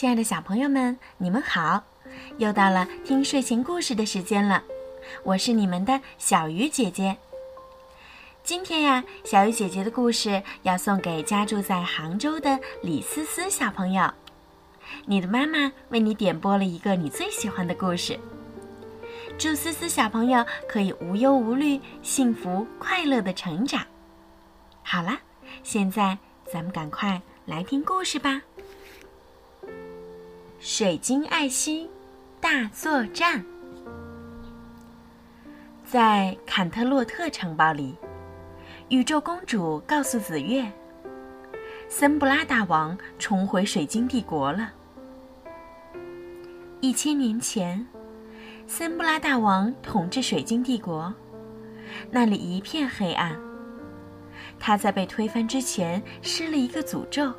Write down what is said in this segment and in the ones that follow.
亲爱的小朋友们，你们好！又到了听睡前故事的时间了，我是你们的小鱼姐姐。今天呀，小鱼姐姐的故事要送给家住在杭州的李思思小朋友。你的妈妈为你点播了一个你最喜欢的故事，祝思思小朋友可以无忧无虑、幸福快乐的成长。好啦，现在咱们赶快来听故事吧。水晶爱心大作战，在坎特洛特城堡里，宇宙公主告诉紫月，森布拉大王重回水晶帝国了。一千年前，森布拉大王统治水晶帝国，那里一片黑暗。他在被推翻之前施了一个诅咒。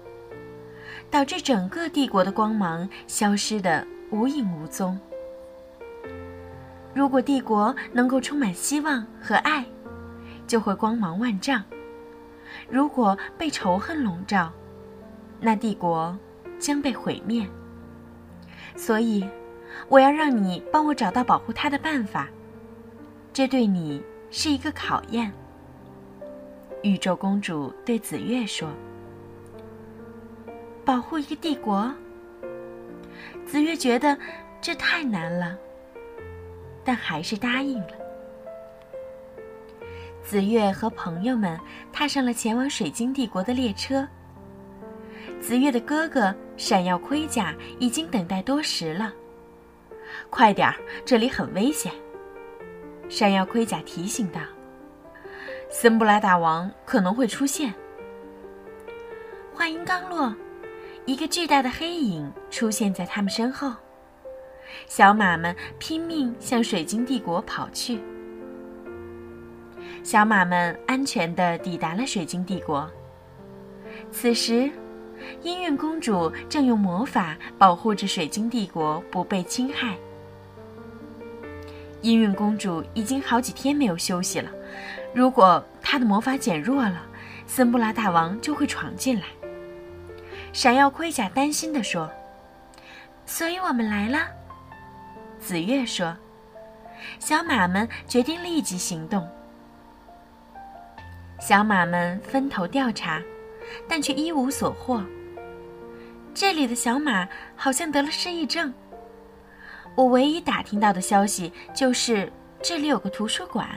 导致整个帝国的光芒消失得无影无踪。如果帝国能够充满希望和爱，就会光芒万丈；如果被仇恨笼罩，那帝国将被毁灭。所以，我要让你帮我找到保护他的办法。这对你是一个考验。”宇宙公主对紫月说。保护一个帝国，紫月觉得这太难了，但还是答应了。紫月和朋友们踏上了前往水晶帝国的列车。紫月的哥哥闪耀盔甲已经等待多时了，快点儿，这里很危险。闪耀盔甲提醒道：“森布拉大王可能会出现。”话音刚落。一个巨大的黑影出现在他们身后，小马们拼命向水晶帝国跑去。小马们安全地抵达了水晶帝国。此时，音韵公主正用魔法保护着水晶帝国不被侵害。音韵公主已经好几天没有休息了，如果她的魔法减弱了，森布拉大王就会闯进来。闪耀盔甲担心地说：“所以我们来了。”紫月说：“小马们决定立即行动。”小马们分头调查，但却一无所获。这里的小马好像得了失忆症。我唯一打听到的消息就是这里有个图书馆。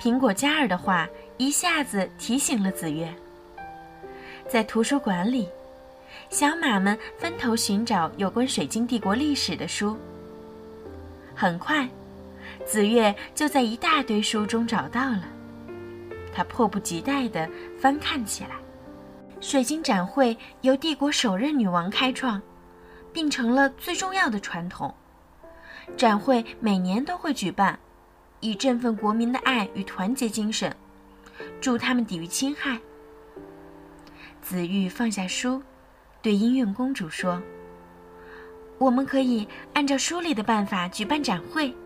苹果嘉儿的话一下子提醒了紫月。在图书馆里，小马们分头寻找有关水晶帝国历史的书。很快，紫月就在一大堆书中找到了。他迫不及待地翻看起来。水晶展会由帝国首任女王开创，并成了最重要的传统。展会每年都会举办，以振奋国民的爱与团结精神，助他们抵御侵害。紫玉放下书，对音韵公主说：“我们可以按照书里的办法举办展会。”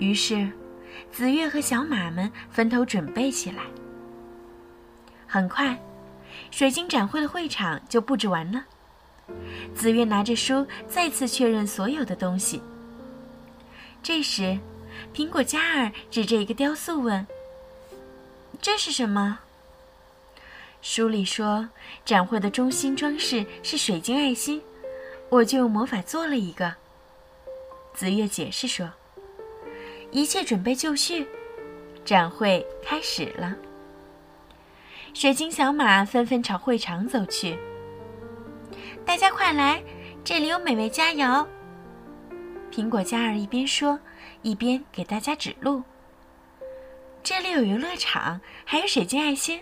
于是，紫月和小马们分头准备起来。很快，水晶展会的会场就布置完了。紫月拿着书，再次确认所有的东西。这时，苹果嘉儿指着一个雕塑问：“这是什么？”书里说，展会的中心装饰是水晶爱心，我就用魔法做了一个。紫月解释说：“一切准备就绪，展会开始了。”水晶小马纷纷朝会场走去。大家快来，这里有美味佳肴。苹果嘉儿一边说，一边给大家指路。这里有游乐场，还有水晶爱心。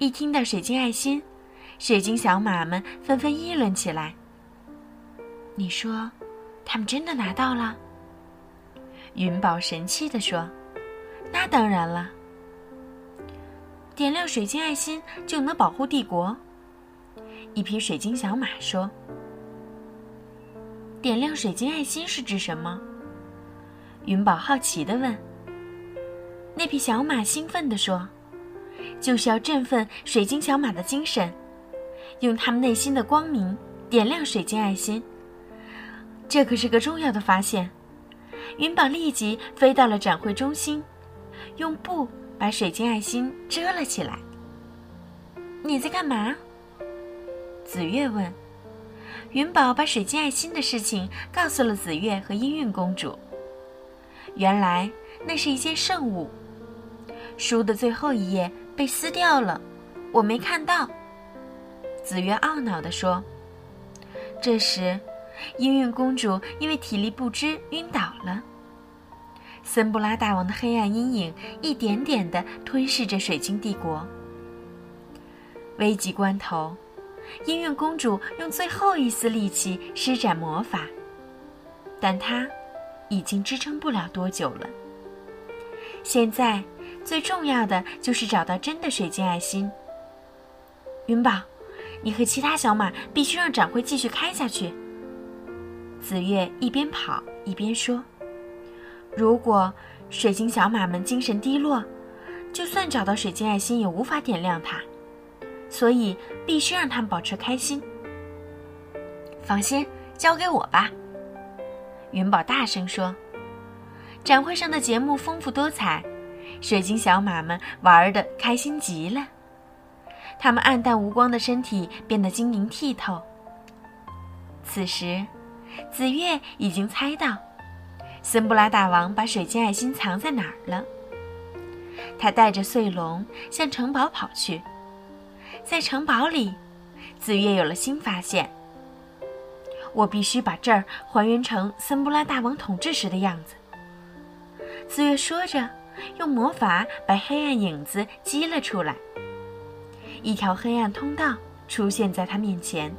一听到水晶爱心，水晶小马们纷纷议论起来。你说，他们真的拿到了？云宝神气地说：“那当然了，点亮水晶爱心就能保护帝国。”一匹水晶小马说：“点亮水晶爱心是指什么？”云宝好奇地问。那匹小马兴奋地说。就是要振奋水晶小马的精神，用他们内心的光明点亮水晶爱心。这可是个重要的发现。云宝立即飞到了展会中心，用布把水晶爱心遮了起来。你在干嘛？紫月问。云宝把水晶爱心的事情告诉了紫月和音韵公主。原来那是一件圣物，书的最后一页被撕掉了，我没看到。紫月懊恼地说。这时，音韵公主因为体力不支晕倒了。森布拉大王的黑暗阴影一点点地吞噬着水晶帝国。危急关头，音韵公主用最后一丝力气施展魔法，但她已经支撑不了多久了。现在最重要的就是找到真的水晶爱心。云宝。你和其他小马必须让展会继续开下去。紫月一边跑一边说：“如果水晶小马们精神低落，就算找到水晶爱心也无法点亮它，所以必须让他们保持开心。”放心，交给我吧。”云宝大声说。展会上的节目丰富多彩，水晶小马们玩得开心极了。他们暗淡无光的身体变得晶莹剔透。此时，紫月已经猜到，森布拉大王把水晶爱心藏在哪儿了。他带着碎龙向城堡跑去，在城堡里，紫月有了新发现。我必须把这儿还原成森布拉大王统治时的样子。紫月说着，用魔法把黑暗影子激了出来。一条黑暗通道出现在他面前。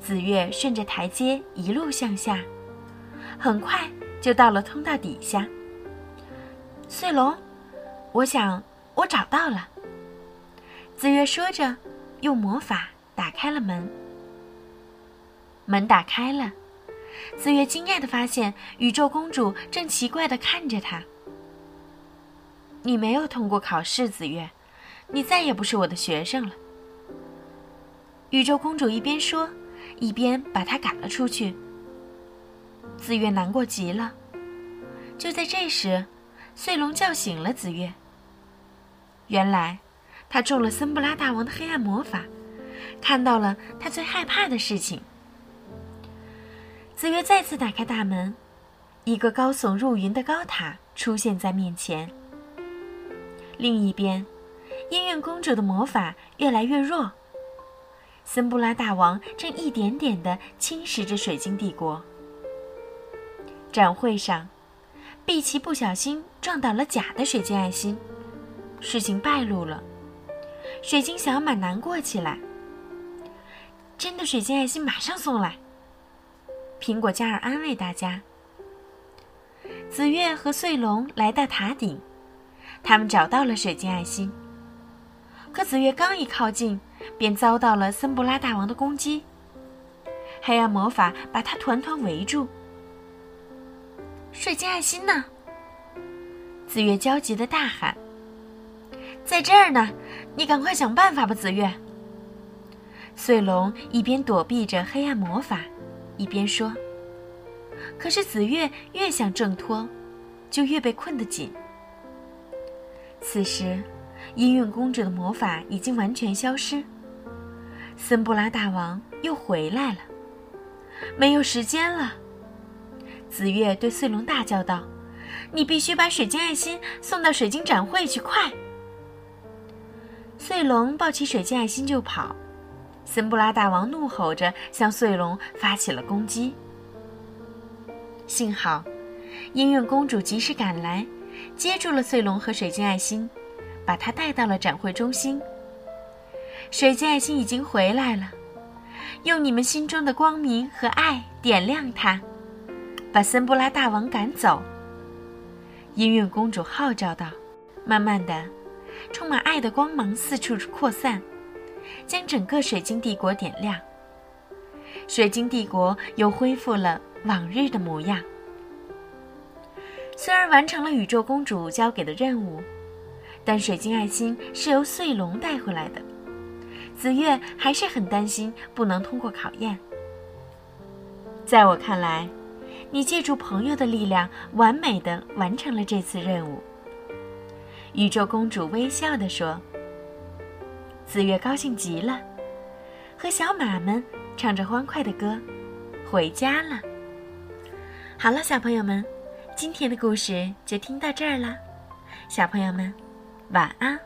紫月顺着台阶一路向下，很快就到了通道底下。碎龙，我想我找到了。紫月说着，用魔法打开了门。门打开了，紫月惊讶地发现宇宙公主正奇怪地看着她。你没有通过考试，紫月。你再也不是我的学生了。宇宙公主一边说，一边把他赶了出去。紫月难过极了。就在这时，碎龙叫醒了紫月。原来，他中了森布拉大王的黑暗魔法，看到了他最害怕的事情。紫月再次打开大门，一个高耸入云的高塔出现在面前。另一边。音韵公主的魔法越来越弱，森布拉大王正一点点地侵蚀着水晶帝国。展会上，碧琪不小心撞倒了假的水晶爱心，事情败露了。水晶小马难过起来。真的水晶爱心马上送来。苹果嘉儿安慰大家。紫月和穗龙来到塔顶，他们找到了水晶爱心。可紫月刚一靠近，便遭到了森布拉大王的攻击。黑暗魔法把他团团围住。水晶爱心呢？紫月焦急的大喊：“在这儿呢！你赶快想办法吧，紫月。”穗龙一边躲避着黑暗魔法，一边说：“可是紫月越想挣脱，就越被困得紧。”此时。音韵公主的魔法已经完全消失。森布拉大王又回来了，没有时间了。紫月对碎龙大叫道：“你必须把水晶爱心送到水晶展会去，快！”碎龙抱起水晶爱心就跑。森布拉大王怒吼着向碎龙发起了攻击。幸好，音韵公主及时赶来，接住了碎龙和水晶爱心。把他带到了展会中心。水晶爱心已经回来了，用你们心中的光明和爱点亮它，把森布拉大王赶走。音韵公主号召道：“慢慢的，充满爱的光芒四处扩散，将整个水晶帝国点亮。水晶帝国又恢复了往日的模样。虽然完成了宇宙公主交给的任务。”但水晶爱心是由碎龙带回来的，紫月还是很担心不能通过考验。在我看来，你借助朋友的力量，完美的完成了这次任务。宇宙公主微笑地说：“紫月高兴极了，和小马们唱着欢快的歌，回家了。”好了，小朋友们，今天的故事就听到这儿了。小朋友们，晚安。